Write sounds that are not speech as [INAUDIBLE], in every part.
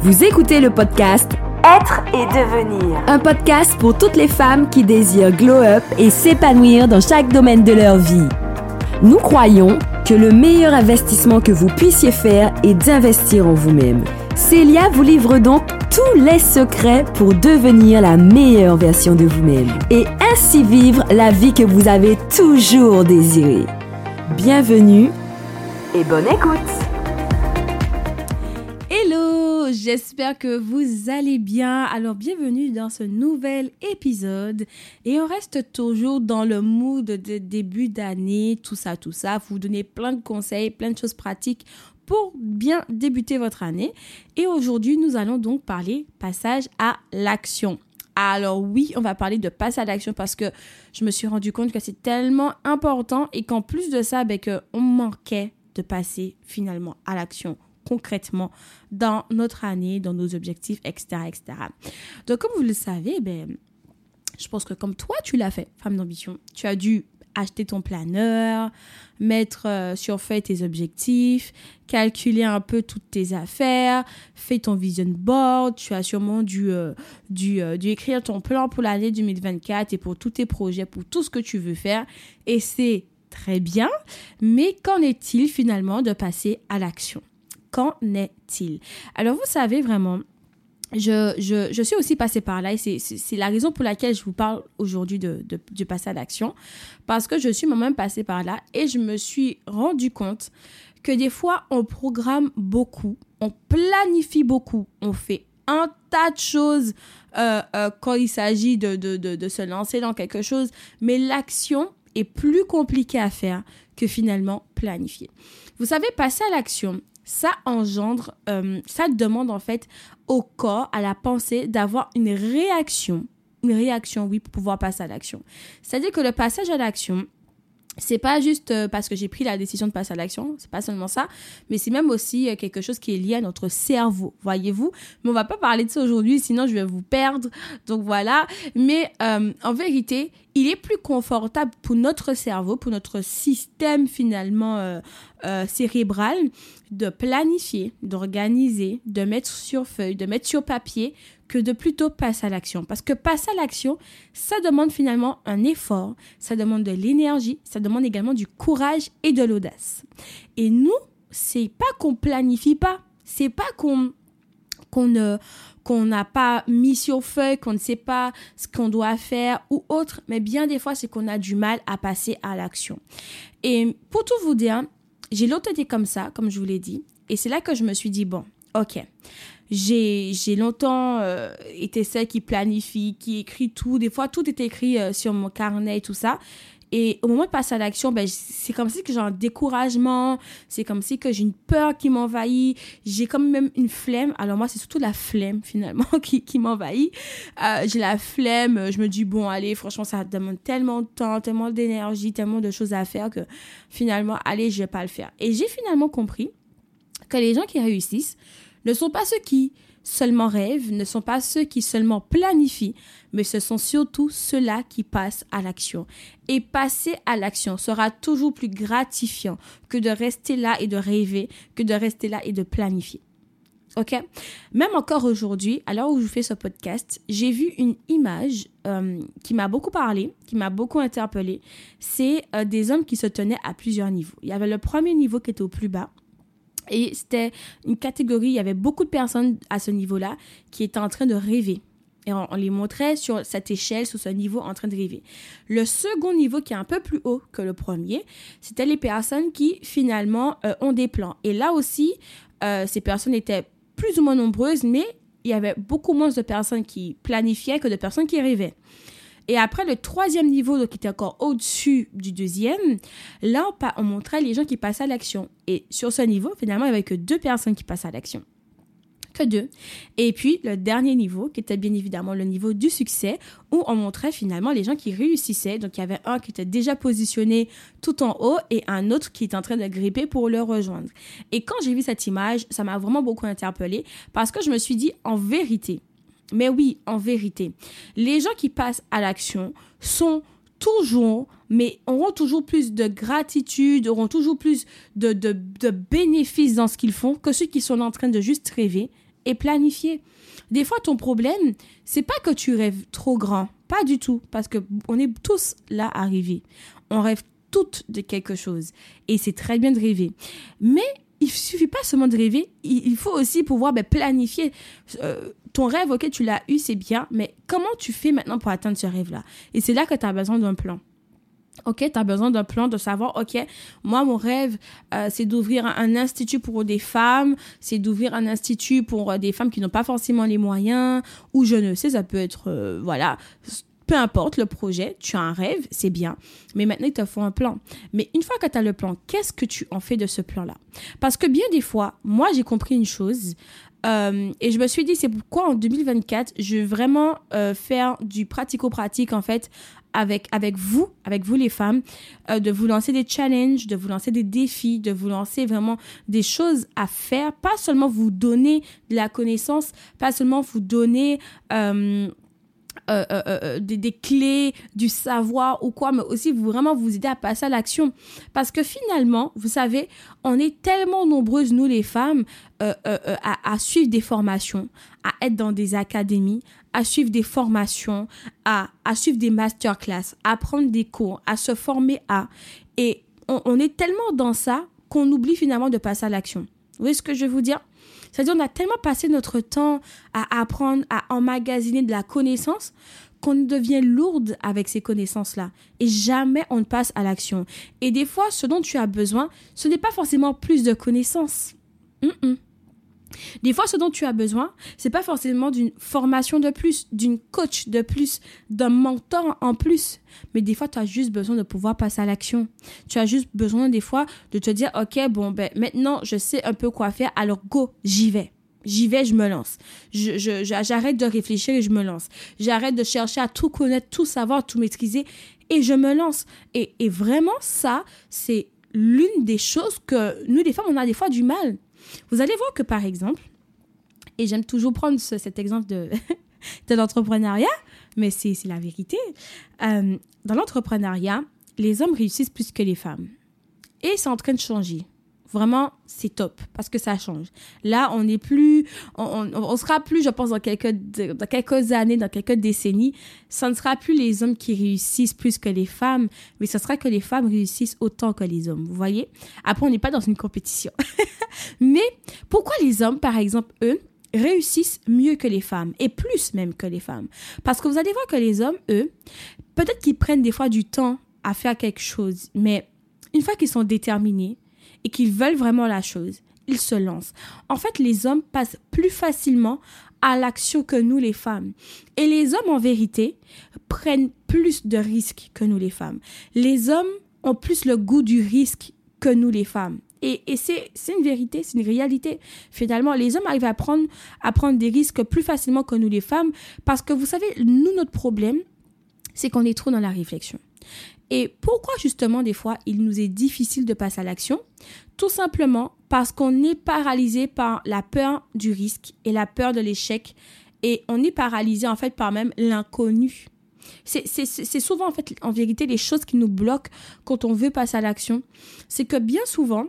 Vous écoutez le podcast Être et devenir. Un podcast pour toutes les femmes qui désirent glow up et s'épanouir dans chaque domaine de leur vie. Nous croyons que le meilleur investissement que vous puissiez faire est d'investir en vous-même. Célia vous livre donc tous les secrets pour devenir la meilleure version de vous-même et ainsi vivre la vie que vous avez toujours désirée. Bienvenue et bonne écoute. J'espère que vous allez bien. Alors bienvenue dans ce nouvel épisode et on reste toujours dans le mood de début d'année, tout ça, tout ça. Vous donner plein de conseils, plein de choses pratiques pour bien débuter votre année. Et aujourd'hui, nous allons donc parler passage à l'action. Alors oui, on va parler de passage à l'action parce que je me suis rendu compte que c'est tellement important et qu'en plus de ça, ben, on manquait de passer finalement à l'action concrètement dans notre année, dans nos objectifs, etc. etc. Donc comme vous le savez, ben, je pense que comme toi, tu l'as fait, femme d'ambition, tu as dû acheter ton planeur, mettre euh, sur feuille tes objectifs, calculer un peu toutes tes affaires, fais ton vision board, tu as sûrement dû, euh, euh, dû, écrire ton plan pour l'année 2024 et pour tous tes projets, pour tout ce que tu veux faire. Et c'est très bien, mais qu'en est-il finalement de passer à l'action? Qu'en est-il? Alors vous savez vraiment, je, suis aussi passée par là et c'est la raison pour laquelle je vous parle aujourd'hui de, de, du passage à l'action. Parce que je suis moi-même passée par là et je me suis rendu compte que des fois, on programme beaucoup, on planifie beaucoup, on fait un tas de choses euh, euh, quand il s'agit de, de, de, se lancer dans quelque chose, mais l'action est plus compliquée à faire que finalement planifier. Vous savez, passer à l'action, ça engendre, euh, ça demande en fait au corps, à la pensée, d'avoir une réaction. Une réaction, oui, pour pouvoir passer à l'action. C'est-à-dire que le passage à l'action, c'est pas juste euh, parce que j'ai pris la décision de passer à l'action, c'est pas seulement ça, mais c'est même aussi euh, quelque chose qui est lié à notre cerveau, voyez-vous? Mais on va pas parler de ça aujourd'hui, sinon je vais vous perdre. Donc voilà. Mais euh, en vérité, il est plus confortable pour notre cerveau, pour notre système finalement cérébral, de planifier, d'organiser, de mettre sur feuille, de mettre sur papier que de plutôt passer à l'action. Parce que passer à l'action, ça demande finalement un effort, ça demande de l'énergie, ça demande également du courage et de l'audace. Et nous, c'est pas qu'on planifie pas, c'est pas qu'on qu'on ne qu'on n'a pas mis sur feuille, qu'on ne sait pas ce qu'on doit faire ou autre, mais bien des fois, c'est qu'on a du mal à passer à l'action. Et pour tout vous dire, j'ai longtemps comme ça, comme je vous l'ai dit, et c'est là que je me suis dit, bon, ok, j'ai longtemps euh, été celle qui planifie, qui écrit tout. Des fois, tout est écrit euh, sur mon carnet et tout ça. Et au moment de passer à l'action, ben, c'est comme si que j'ai un découragement, c'est comme si que j'ai une peur qui m'envahit, j'ai comme même une flemme. Alors moi, c'est surtout la flemme finalement [LAUGHS] qui, qui m'envahit. Euh, j'ai la flemme, je me dis, bon, allez, franchement, ça demande tellement de temps, tellement d'énergie, tellement de choses à faire que finalement, allez, je vais pas le faire. Et j'ai finalement compris que les gens qui réussissent, ne sont pas ceux qui seulement rêvent, ne sont pas ceux qui seulement planifient, mais ce sont surtout ceux-là qui passent à l'action. Et passer à l'action sera toujours plus gratifiant que de rester là et de rêver, que de rester là et de planifier. OK? Même encore aujourd'hui, à l'heure où je fais ce podcast, j'ai vu une image euh, qui m'a beaucoup parlé, qui m'a beaucoup interpellé. C'est euh, des hommes qui se tenaient à plusieurs niveaux. Il y avait le premier niveau qui était au plus bas, et c'était une catégorie, il y avait beaucoup de personnes à ce niveau-là qui étaient en train de rêver. Et on, les montrait sur cette échelle, sur ce niveau, en train de rêver. Le second niveau, qui est un peu plus haut que le premier, c'était les personnes qui, finalement, euh, ont des plans. Et là aussi, euh, ces personnes étaient plus ou moins nombreuses, mais il y avait beaucoup moins de personnes qui planifiaient que de personnes qui rêvaient. Et après, le troisième niveau, qui était encore au-dessus du deuxième, là, on, montrait les gens qui passaient à l'action. Et sur ce niveau, finalement, il n'y avait que deux personnes qui passaient à l'action. Que deux. Et puis, le dernier niveau, qui était bien évidemment le niveau du succès, où on montrait finalement les gens qui réussissaient. Donc, il y avait un qui était déjà positionné tout en haut et un autre qui était en train de gripper pour le rejoindre. Et quand j'ai vu cette image, ça m'a vraiment beaucoup interpellée parce que je me suis dit, en vérité, mais oui, en vérité, les gens qui passent à l'action sont toujours, mais auront toujours plus de gratitude, auront toujours plus de, bénéfices dans ce qu'ils font que ceux qui sont en train de juste rêver et planifier. Des fois, ton problème, c'est pas que tu rêves trop grand, pas du tout, parce que on est tous là arrivés. On rêve toutes de quelque chose, et c'est très bien de rêver. Mais il suffit pas seulement de rêver, il, faut aussi pouvoir ben, planifier. Euh, ton rêve, ok, tu l'as eu, c'est bien, mais comment tu fais maintenant pour atteindre ce rêve-là? Et c'est là que tu as besoin d'un plan. OK, tu as besoin d'un plan, de savoir, OK, moi, mon rêve, euh, c'est d'ouvrir un, institut pour des femmes, c'est d'ouvrir un institut pour euh, des femmes qui n'ont pas forcément les moyens, ou je ne sais, ça peut être, voilà, peu importe le projet, tu as un rêve, c'est bien. Mais maintenant, il te faut un plan. Mais une fois que tu as le plan, qu'est-ce que tu en fais de ce plan-là? Parce que bien des fois, moi, j'ai compris une chose. Euh, et je me suis dit, c'est pourquoi en 2024, je veux vraiment euh, faire du pratico-pratique, en fait, avec, avec vous, avec vous les femmes, euh, de vous lancer des challenges, de vous lancer des défis, de vous lancer vraiment des choses à faire, pas seulement vous donner de la connaissance, pas seulement vous donner euh, euh, euh, des, clés, du savoir ou quoi, mais aussi vous, vraiment vous aider à passer à l'action. Parce que finalement, vous savez, on est tellement nombreuses, nous les femmes, à, suivre des formations, à être dans des académies, à suivre des formations, à, suivre des masterclass, à prendre des cours, à se former à. Et on, on est tellement dans ça qu'on oublie finalement de passer à l'action. Vous voyez ce que je veux vous dire? C'est-à-dire, on a tellement passé notre temps à apprendre, à emmagasiner de la connaissance qu'on devient lourde avec ces connaissances-là. Et jamais on ne passe à l'action. Et des fois, ce dont tu as besoin, ce n'est pas forcément plus de connaissances. Des fois, ce dont tu as besoin, c'est pas forcément d'une formation de plus, d'une coach de plus, d'un mentor en plus. Mais des fois, tu as juste besoin de pouvoir passer à l'action. Tu as juste besoin, des fois, de te dire, OK, bon, ben, maintenant, je sais un peu quoi faire, alors go, j'y vais. J'y vais, je me lance. Je, j'arrête de réfléchir et je me lance. J'arrête de chercher à tout connaître, tout savoir, tout maîtriser et je me lance. Et, et vraiment, ça, c'est l'une des choses que nous, les femmes, on a des fois du mal. Vous allez voir que, par exemple, et j'aime toujours prendre cet exemple de, [LAUGHS] de l'entrepreneuriat, mais c'est la vérité. Euh, dans l'entrepreneuriat, les hommes réussissent plus que les femmes. Et c'est en train de changer. Vraiment, c'est top parce que ça change. Là, on n'est plus, on, on, sera plus, je pense, dans quelques, dans quelques années, dans quelques décennies, ça ne sera plus les hommes qui réussissent plus que les femmes, mais ce sera que les femmes réussissent autant que les hommes. Vous voyez? Après, on n'est pas dans une compétition. [LAUGHS] mais pourquoi les hommes, par exemple, eux, réussissent mieux que les femmes et plus même que les femmes? Parce que vous allez voir que les hommes, eux, peut-être qu'ils prennent des fois du temps à faire quelque chose, mais une fois qu'ils sont déterminés, et qu'ils veulent vraiment la chose, ils se lancent. En fait, les hommes passent plus facilement à l'action que nous les femmes. Et les hommes, en vérité, prennent plus de risques que nous les femmes. Les hommes ont plus le goût du risque que nous les femmes. Et, c'est une vérité, c'est une réalité. Finalement, les hommes arrivent à prendre, à prendre des risques plus facilement que nous les femmes parce que vous savez, nous, notre problème, c'est qu'on est trop dans la réflexion. Et pourquoi justement des fois il nous est difficile de passer à l'action? Tout simplement parce qu'on est paralysé par la peur du risque et la peur de l'échec et on est paralysé en fait par même l'inconnu. C'est souvent en fait en vérité les choses qui nous bloquent quand on veut passer à l'action. C'est que bien souvent,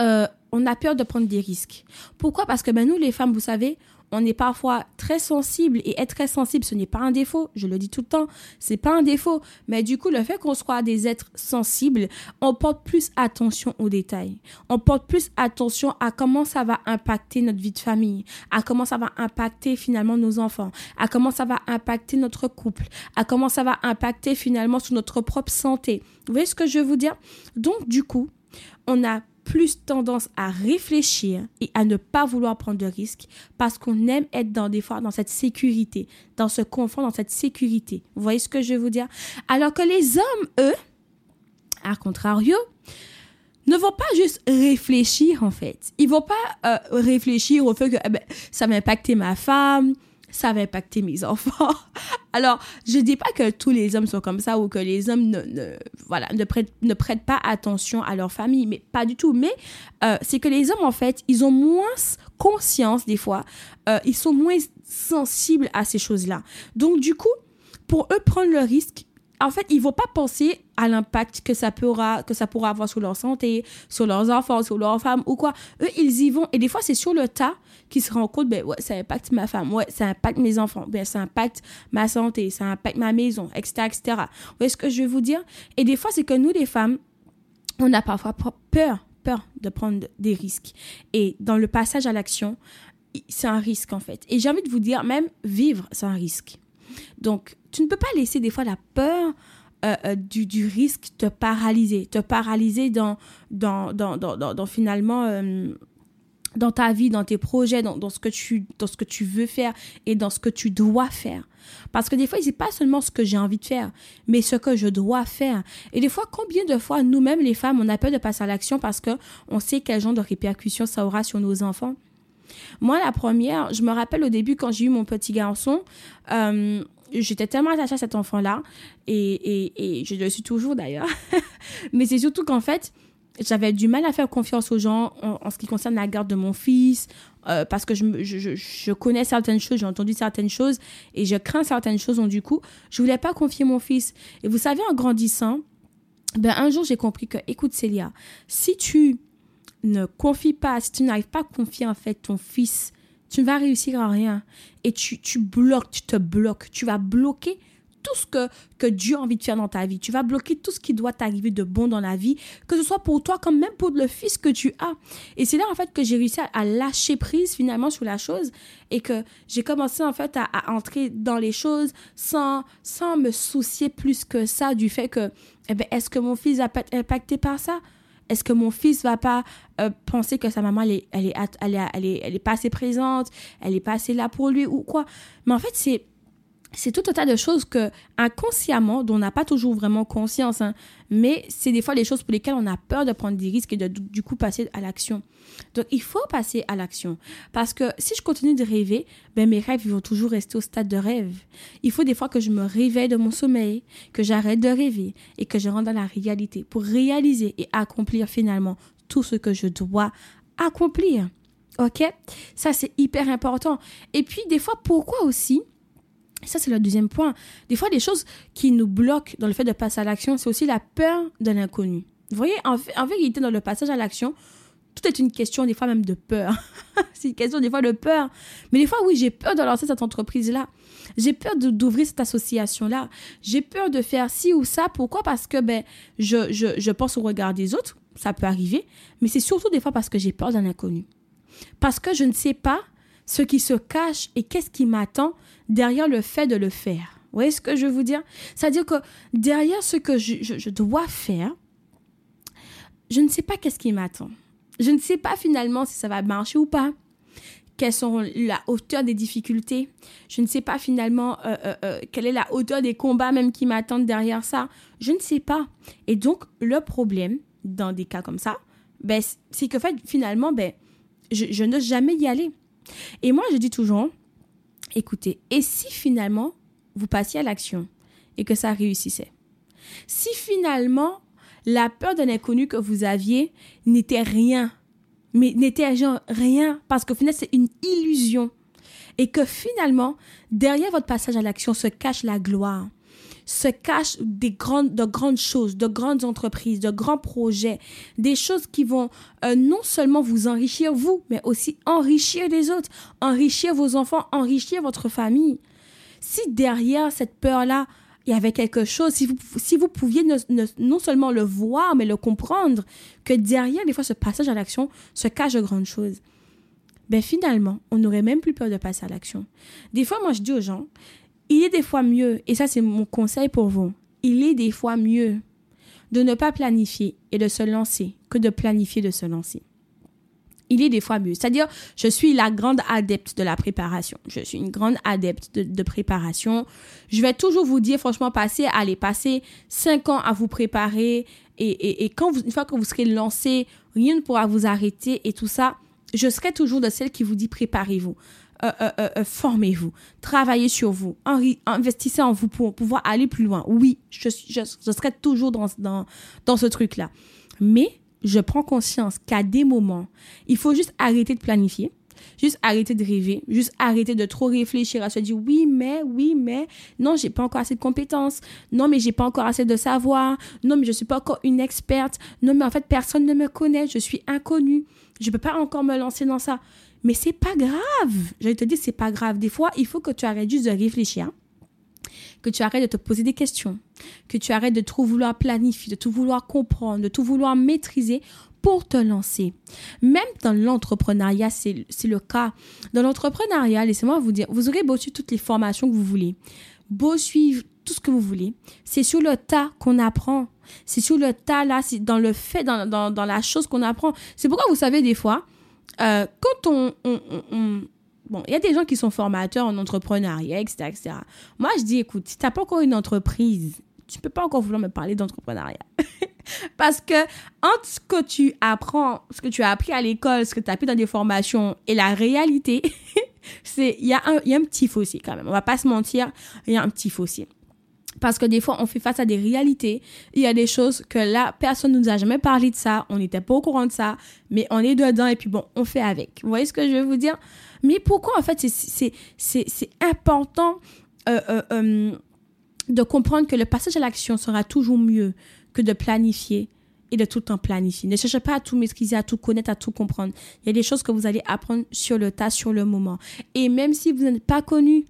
euh, on a peur de prendre des risques. Pourquoi? Parce que ben, nous les femmes, vous savez, on est parfois très sensible et être très sensible, ce n'est pas un défaut. Je le dis tout le temps, c'est pas un défaut. Mais du coup, le fait qu'on soit des êtres sensibles, on porte plus attention aux détails. On porte plus attention à comment ça va impacter notre vie de famille, à comment ça va impacter finalement nos enfants, à comment ça va impacter notre couple, à comment ça va impacter finalement sur notre propre santé. Vous voyez ce que je veux vous dire? Donc, du coup, on a plus tendance à réfléchir et à ne pas vouloir prendre de risques parce qu'on aime être dans des fois dans cette sécurité, dans ce confort, dans cette sécurité. Vous voyez ce que je veux vous dire? Alors que les hommes, eux, à contrario, ne vont pas juste réfléchir en fait. Ils vont pas euh, réfléchir au fait que eh ben, ça va impacter ma femme, ça va impacter mes enfants. [LAUGHS] Alors, je dis pas que tous les hommes sont comme ça ou que les hommes ne, voilà, ne, prêtent, ne prêtent pas attention à leur famille, mais pas du tout. Mais euh, c'est que les hommes, en fait, ils ont moins conscience des fois, euh, ils sont moins sensibles à ces choses-là. Donc, du coup, pour eux, prendre le risque, en fait, ils vont pas penser à l'impact que ça pourra, que ça pourra avoir sur leur santé, sur leurs enfants, sur leurs femmes ou quoi. Eux, ils y vont. Et des fois, c'est sur le tas qu'ils se rendent compte, ben ouais, ça impacte ma femme, ouais, ça impacte mes enfants, ben ça impacte ma santé, ça impacte ma maison, etc., etc. Vous voyez ce que je veux vous dire? Et des fois, c'est que nous, les femmes, on a parfois peur, peur de prendre des risques. Et dans le passage à l'action, c'est un risque, en fait. Et j'ai envie de vous dire, même vivre, c'est un risque. Donc, tu ne peux pas laisser des fois la peur euh, euh, du, du, risque te paralyser, te paralyser dans, dans, dans, dans, dans finalement, euh, dans ta vie, dans tes projets, dans, dans, ce que tu, dans ce que tu veux faire et dans ce que tu dois faire. Parce que des fois, c'est pas seulement ce que j'ai envie de faire, mais ce que je dois faire. Et des fois, combien de fois, nous-mêmes, les femmes, on a peur de passer à l'action parce que on sait quel genre de répercussions ça aura sur nos enfants? Moi, la première, je me rappelle au début quand j'ai eu mon petit garçon, euh, j'étais tellement attachée à cet enfant-là, et, je le suis toujours d'ailleurs. [LAUGHS] Mais c'est surtout qu'en fait, j'avais du mal à faire confiance aux gens en, ce qui concerne la garde de mon fils, euh, parce que je, connais certaines choses, j'ai entendu certaines choses, et je crains certaines choses, donc du coup, je voulais pas confier mon fils. Et vous savez, en grandissant, ben un jour j'ai compris que, écoute Célia, si tu ne confies pas, si tu n'arrives pas à confier en fait ton fils, tu ne vas réussir à rien. Et tu, tu bloques, tu te bloques, tu vas bloquer tout ce que, que Dieu a envie de faire dans ta vie. Tu vas bloquer tout ce qui doit t'arriver de bon dans la vie, que ce soit pour toi comme même pour le fils que tu as. Et c'est là en fait que j'ai réussi à, lâcher prise finalement sur la chose et que j'ai commencé en fait à, à, entrer dans les choses sans, sans me soucier plus que ça du fait que, eh ben, est-ce que mon fils va être impacté par ça? Est-ce que mon fils va pas euh, penser que sa maman, elle est, elle, est, elle, est, elle, est, pas assez présente, elle est pas assez là pour lui ou quoi? Mais en fait, c'est c'est tout un tas de choses que inconsciemment, dont on n'a pas toujours vraiment conscience, hein, mais c'est des fois les choses pour lesquelles on a peur de prendre des risques et de du coup passer à l'action. Donc il faut passer à l'action parce que si je continue de rêver, ben mes rêves vont toujours rester au stade de rêve. Il faut des fois que je me réveille de mon sommeil, que j'arrête de rêver et que je rentre dans la réalité pour réaliser et accomplir finalement tout ce que je dois accomplir. OK? Ça c'est hyper important. Et puis des fois pourquoi aussi ça, c'est le deuxième point. Des fois, des choses qui nous bloquent dans le fait de passer à l'action, c'est aussi la peur de l'inconnu. Vous voyez, en, en, vérité, dans le passage à l'action, tout est une question, des fois même de peur. [LAUGHS] c'est une question, des fois, de peur. Mais des fois, oui, j'ai peur de lancer cette entreprise-là. J'ai peur d'ouvrir cette association-là. J'ai peur de faire ci ou ça. Pourquoi? Parce que, ben, je, je, je pense au regard des autres. Ça peut arriver. Mais c'est surtout des fois parce que j'ai peur d'un inconnu. Parce que je ne sais pas ce qui se cache et qu'est-ce qui m'attend derrière le fait de le faire. Vous voyez ce que je veux vous dire? C'est-à-dire que derrière ce que je, dois faire, je ne sais pas qu'est-ce qui m'attend. Je ne sais pas finalement si ça va marcher ou pas. Quelles sont la hauteur des difficultés? Je ne sais pas finalement euh, euh, euh, quelle est la hauteur des combats même qui m'attendent derrière ça. Je ne sais pas. Et donc, le problème dans des cas comme ça, ben, c'est que fait, finalement, ben, je, je n'ose jamais y aller. Et moi, je dis toujours, écoutez, et si finalement vous passiez à l'action et que ça réussissait? Si finalement la peur d'un inconnu que vous aviez n'était rien, mais n'était rien, parce qu'au final c'est une illusion, et que finalement, derrière votre passage à l'action se cache la gloire, se cachent des grandes, de grandes choses, de grandes entreprises, de grands projets, des choses qui vont euh, non seulement vous enrichir vous, mais aussi enrichir les autres, enrichir vos enfants, enrichir votre famille. Si derrière cette peur-là, il y avait quelque chose, si vous, si vous pouviez non seulement le voir, mais le comprendre, que derrière, des fois, ce passage à l'action se cache de grandes choses, ben finalement, on n'aurait même plus peur de passer à l'action. Des fois, moi, je dis aux gens, il est des fois mieux, et ça c'est mon conseil pour vous, il est des fois mieux de ne pas planifier et de se lancer que de planifier de se lancer. Il est des fois mieux. C'est-à-dire, je suis la grande adepte de la préparation. Je suis une grande adepte de, préparation. Je vais toujours vous dire, franchement, passez, allez, passez cinq ans à vous préparer. Et, quand une fois que vous serez lancé, rien ne pourra vous arrêter et tout ça. Je serai toujours de celle qui vous dit préparez-vous. Euh, euh, euh, formez-vous, travaillez sur vous, investissez en vous pour pouvoir aller plus loin. Oui, je, serai toujours dans, dans, dans ce truc-là. Mais je prends conscience qu'à des moments, il faut juste arrêter de planifier. Juste arrêter de rêver, juste arrêter de trop réfléchir à se dire oui, mais, oui, mais, non, j'ai pas encore assez de compétences, non, mais j'ai pas encore assez de savoir, non, mais je suis pas encore une experte, non, mais en fait, personne ne me connaît, je suis inconnue, je peux pas encore me lancer dans ça. Mais c'est pas grave. J'allais te dire, c'est pas grave. Des fois, il faut que tu arrêtes juste de réfléchir que tu arrêtes de te poser des questions, que tu arrêtes de trop vouloir planifier, de tout vouloir comprendre, de tout vouloir maîtriser pour te lancer. Même dans l'entrepreneuriat, c'est le cas. Dans l'entrepreneuriat, laissez-moi vous dire, vous aurez beau suivre toutes les formations que vous voulez, beau suivre tout ce que vous voulez. C'est sur le tas qu'on apprend. C'est sur le tas, là, c'est dans le fait, dans, dans, dans la chose qu'on apprend. C'est pourquoi vous savez, des fois, euh, quand on, on, on, Bon, il y a des gens qui sont formateurs en entrepreneuriat, etc., etc. Moi, je dis, écoute, si tu n'as pas encore une entreprise, tu peux pas encore vouloir me parler d'entrepreneuriat. [LAUGHS] Parce que entre ce que tu apprends, ce que tu as appris à l'école, ce que tu as appris dans des formations et la réalité, [LAUGHS] c'est il y, y a un petit fossé quand même. On va pas se mentir, il y a un petit fossé. Parce que des fois, on fait face à des réalités. Il y a des choses que là, personne ne nous a jamais parlé de ça. On n'était pas au courant de ça. Mais on est dedans et puis bon, on fait avec. Vous voyez ce que je veux vous dire? Mais pourquoi, en fait, c'est important euh, euh, euh, de comprendre que le passage à l'action sera toujours mieux que de planifier et de tout le temps planifier. Ne cherchez pas à tout maîtriser, à tout connaître, à tout comprendre. Il y a des choses que vous allez apprendre sur le tas, sur le moment. Et même si vous n'êtes pas connu,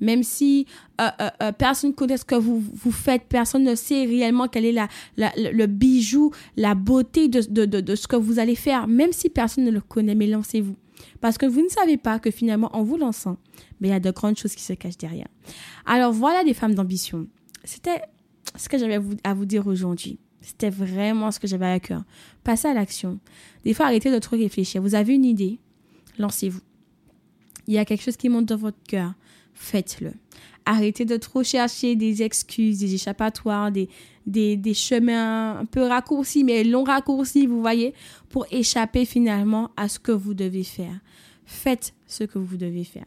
même si euh, euh, euh, personne ne connaît ce que vous, vous faites, personne ne sait réellement quel est la, le bijou, la beauté de, de, de, ce que vous allez faire, même si personne ne le connaît, mais lancez-vous. Parce que vous ne savez pas que finalement, en vous lançant, mais il y a de grandes choses qui se cachent derrière. Alors voilà des femmes d'ambition. C'était ce que j'avais à vous dire aujourd'hui. C'était vraiment ce que j'avais à cœur. Passez à l'action. Des fois, arrêtez de trop réfléchir. Vous avez une idée, lancez-vous. Il y a quelque chose qui monte dans votre cœur faites-le. Arrêtez de trop chercher des excuses, des échappatoires, des, chemins un peu raccourcis, mais longs raccourcis, vous voyez, pour échapper finalement à ce que vous devez faire. Faites ce que vous devez faire.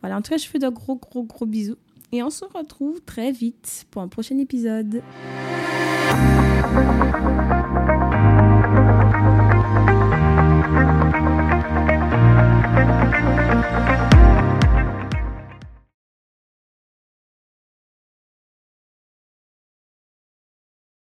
Voilà, en tout cas, je fais de gros, gros, gros bisous. Et on se retrouve très vite pour un prochain épisode.